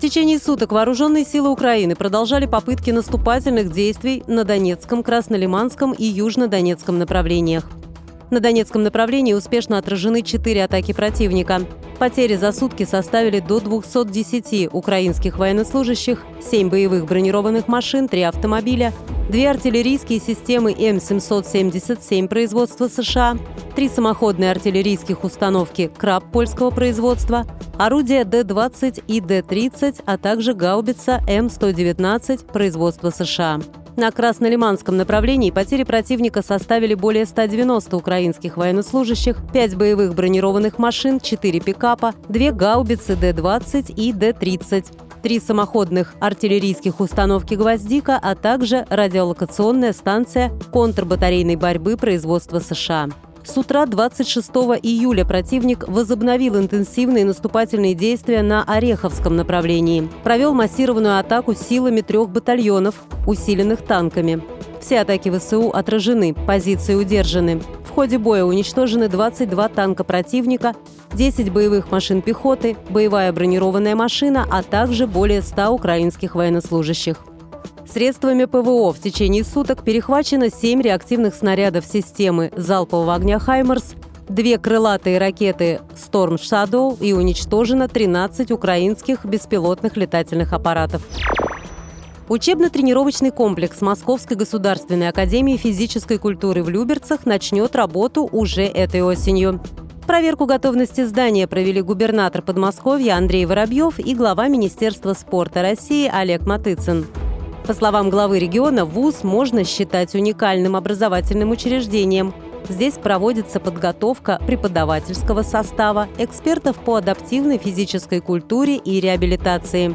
В течение суток вооруженные силы Украины продолжали попытки наступательных действий на Донецком, Краснолиманском и Южнодонецком направлениях. На Донецком направлении успешно отражены четыре атаки противника. Потери за сутки составили до 210 украинских военнослужащих, 7 боевых бронированных машин, 3 автомобиля, две артиллерийские системы М777 производства США, три самоходные артиллерийских установки «Краб» польского производства, орудия Д-20 и Д-30, а также гаубица М119 производства США. На Краснолиманском направлении потери противника составили более 190 украинских военнослужащих, 5 боевых бронированных машин, 4 пикапа, 2 гаубицы Д-20 и Д-30 три самоходных артиллерийских установки «Гвоздика», а также радиолокационная станция контрбатарейной борьбы производства США. С утра 26 июля противник возобновил интенсивные наступательные действия на Ореховском направлении. Провел массированную атаку силами трех батальонов, усиленных танками. Все атаки ВСУ отражены, позиции удержаны. В ходе боя уничтожены 22 танка противника, 10 боевых машин пехоты, боевая бронированная машина, а также более 100 украинских военнослужащих. Средствами ПВО в течение суток перехвачено 7 реактивных снарядов системы залпового огня «Хаймерс», две крылатые ракеты «Storm Shadow» и уничтожено 13 украинских беспилотных летательных аппаратов. Учебно-тренировочный комплекс Московской государственной академии физической культуры в Люберцах начнет работу уже этой осенью. Проверку готовности здания провели губернатор Подмосковья Андрей Воробьев и глава Министерства спорта России Олег Матыцин. По словам главы региона, ВУЗ можно считать уникальным образовательным учреждением. Здесь проводится подготовка преподавательского состава, экспертов по адаптивной физической культуре и реабилитации.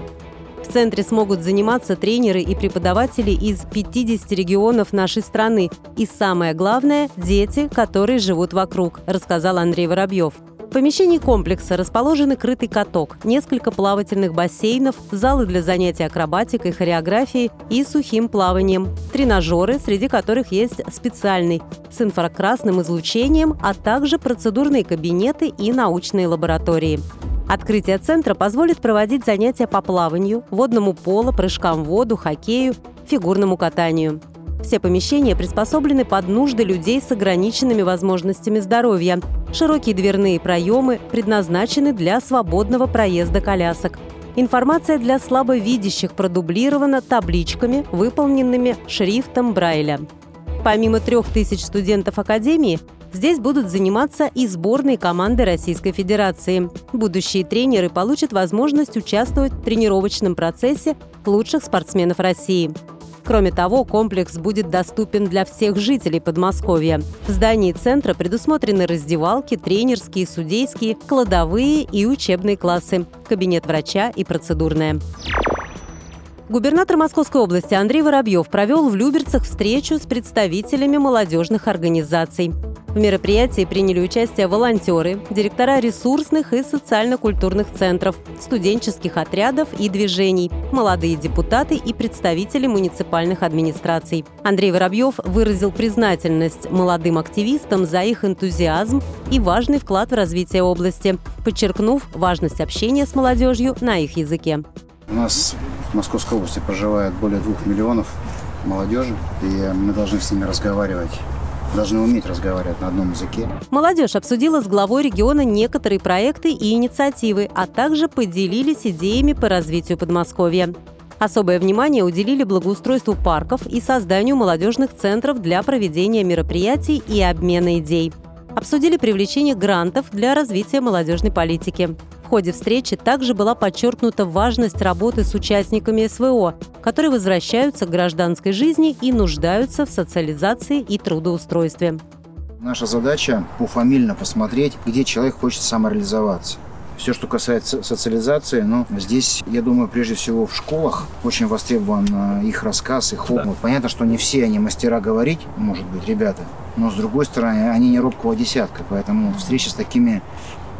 В центре смогут заниматься тренеры и преподаватели из 50 регионов нашей страны. И самое главное – дети, которые живут вокруг, рассказал Андрей Воробьев. Помещении комплекса расположены крытый каток, несколько плавательных бассейнов, залы для занятий акробатикой, хореографией и сухим плаванием, тренажеры, среди которых есть специальный, с инфракрасным излучением, а также процедурные кабинеты и научные лаборатории. Открытие центра позволит проводить занятия по плаванию, водному поло, прыжкам в воду, хоккею, фигурному катанию. Все помещения приспособлены под нужды людей с ограниченными возможностями здоровья. Широкие дверные проемы предназначены для свободного проезда колясок. Информация для слабовидящих продублирована табличками, выполненными шрифтом Брайля. Помимо трех тысяч студентов Академии, Здесь будут заниматься и сборные команды Российской Федерации. Будущие тренеры получат возможность участвовать в тренировочном процессе лучших спортсменов России. Кроме того, комплекс будет доступен для всех жителей Подмосковья. В здании центра предусмотрены раздевалки, тренерские, судейские, кладовые и учебные классы, кабинет врача и процедурная. Губернатор Московской области Андрей Воробьев провел в Люберцах встречу с представителями молодежных организаций. В мероприятии приняли участие волонтеры, директора ресурсных и социально-культурных центров, студенческих отрядов и движений, молодые депутаты и представители муниципальных администраций. Андрей Воробьев выразил признательность молодым активистам за их энтузиазм и важный вклад в развитие области, подчеркнув важность общения с молодежью на их языке. У нас в Московской области проживает более двух миллионов молодежи, и мы должны с ними разговаривать должны уметь разговаривать на одном языке. Молодежь обсудила с главой региона некоторые проекты и инициативы, а также поделились идеями по развитию Подмосковья. Особое внимание уделили благоустройству парков и созданию молодежных центров для проведения мероприятий и обмена идей. Обсудили привлечение грантов для развития молодежной политики. В ходе встречи также была подчеркнута важность работы с участниками СВО, которые возвращаются к гражданской жизни и нуждаются в социализации и трудоустройстве. Наша задача пофамильно посмотреть, где человек хочет самореализоваться. Все, что касается социализации, ну, здесь, я думаю, прежде всего в школах очень востребован э, их рассказ, их опыт. Да. Понятно, что не все они мастера говорить, может быть, ребята, но, с другой стороны, они не робкого десятка, поэтому встреча с такими,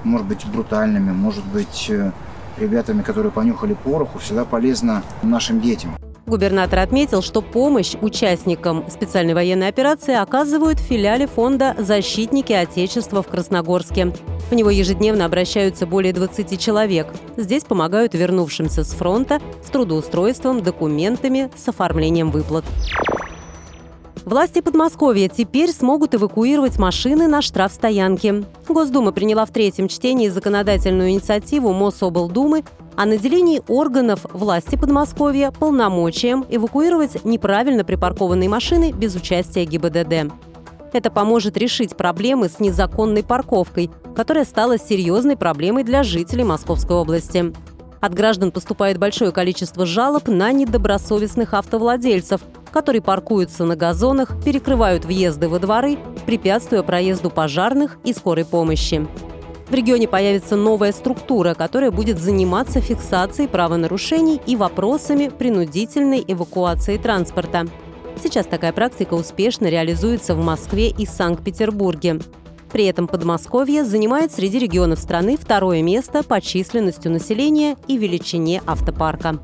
может быть, брутальными, может быть, э, ребятами, которые понюхали пороху, всегда полезно нашим детям. Губернатор отметил, что помощь участникам специальной военной операции оказывают в филиале фонда «Защитники Отечества» в Красногорске. В него ежедневно обращаются более 20 человек. Здесь помогают вернувшимся с фронта с трудоустройством, документами, с оформлением выплат. Власти Подмосковья теперь смогут эвакуировать машины на штрафстоянке. Госдума приняла в третьем чтении законодательную инициативу Мособлдумы о наделении органов власти Подмосковья полномочием эвакуировать неправильно припаркованные машины без участия ГИБДД. Это поможет решить проблемы с незаконной парковкой, которая стала серьезной проблемой для жителей Московской области. От граждан поступает большое количество жалоб на недобросовестных автовладельцев, которые паркуются на газонах, перекрывают въезды во дворы, препятствуя проезду пожарных и скорой помощи. В регионе появится новая структура, которая будет заниматься фиксацией правонарушений и вопросами принудительной эвакуации транспорта. Сейчас такая практика успешно реализуется в Москве и Санкт-Петербурге. При этом Подмосковье занимает среди регионов страны второе место по численностью населения и величине автопарка.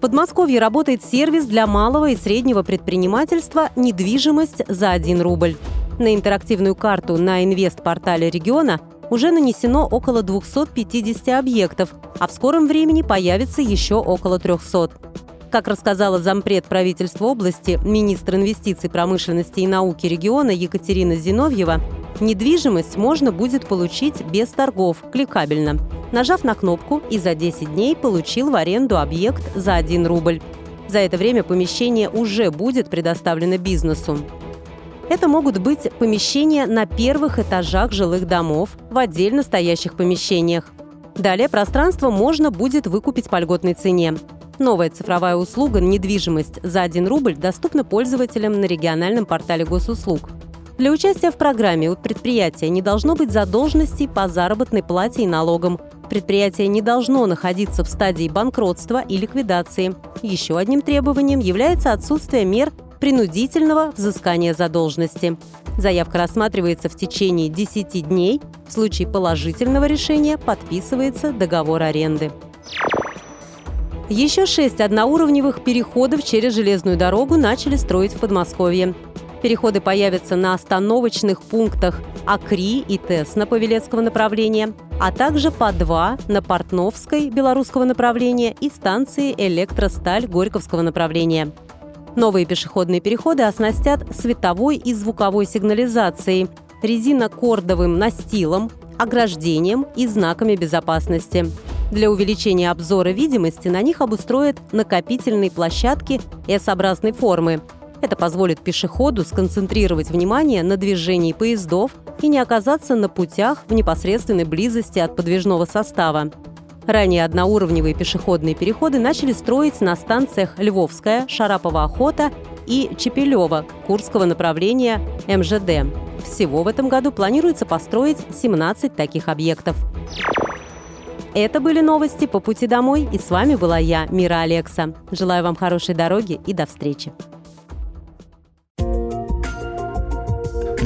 Подмосковье работает сервис для малого и среднего предпринимательства «Недвижимость за 1 рубль». На интерактивную карту на инвест-портале региона уже нанесено около 250 объектов, а в скором времени появится еще около 300. Как рассказала зампред правительства области, министр инвестиций, промышленности и науки региона Екатерина Зиновьева, недвижимость можно будет получить без торгов, кликабельно. Нажав на кнопку и за 10 дней получил в аренду объект за 1 рубль. За это время помещение уже будет предоставлено бизнесу. Это могут быть помещения на первых этажах жилых домов, в отдельно стоящих помещениях. Далее пространство можно будет выкупить по льготной цене. Новая цифровая услуга «Недвижимость за 1 рубль» доступна пользователям на региональном портале госуслуг. Для участия в программе у предприятия не должно быть задолженностей по заработной плате и налогам. Предприятие не должно находиться в стадии банкротства и ликвидации. Еще одним требованием является отсутствие мер принудительного взыскания задолженности. Заявка рассматривается в течение 10 дней. В случае положительного решения подписывается договор аренды. Еще шесть одноуровневых переходов через железную дорогу начали строить в Подмосковье. Переходы появятся на остановочных пунктах Акри и Тесна Павелецкого направления, а также по два на Портновской белорусского направления и станции Электросталь Горьковского направления. Новые пешеходные переходы оснастят световой и звуковой сигнализацией, резинокордовым настилом, ограждением и знаками безопасности. Для увеличения обзора видимости на них обустроят накопительные площадки S-образной формы. Это позволит пешеходу сконцентрировать внимание на движении поездов и не оказаться на путях в непосредственной близости от подвижного состава. Ранее одноуровневые пешеходные переходы начали строить на станциях Львовская, Шарапова охота и Чепелева Курского направления МЖД. Всего в этом году планируется построить 17 таких объектов. Это были новости по пути домой, и с вами была я, Мира Алекса. Желаю вам хорошей дороги и до встречи.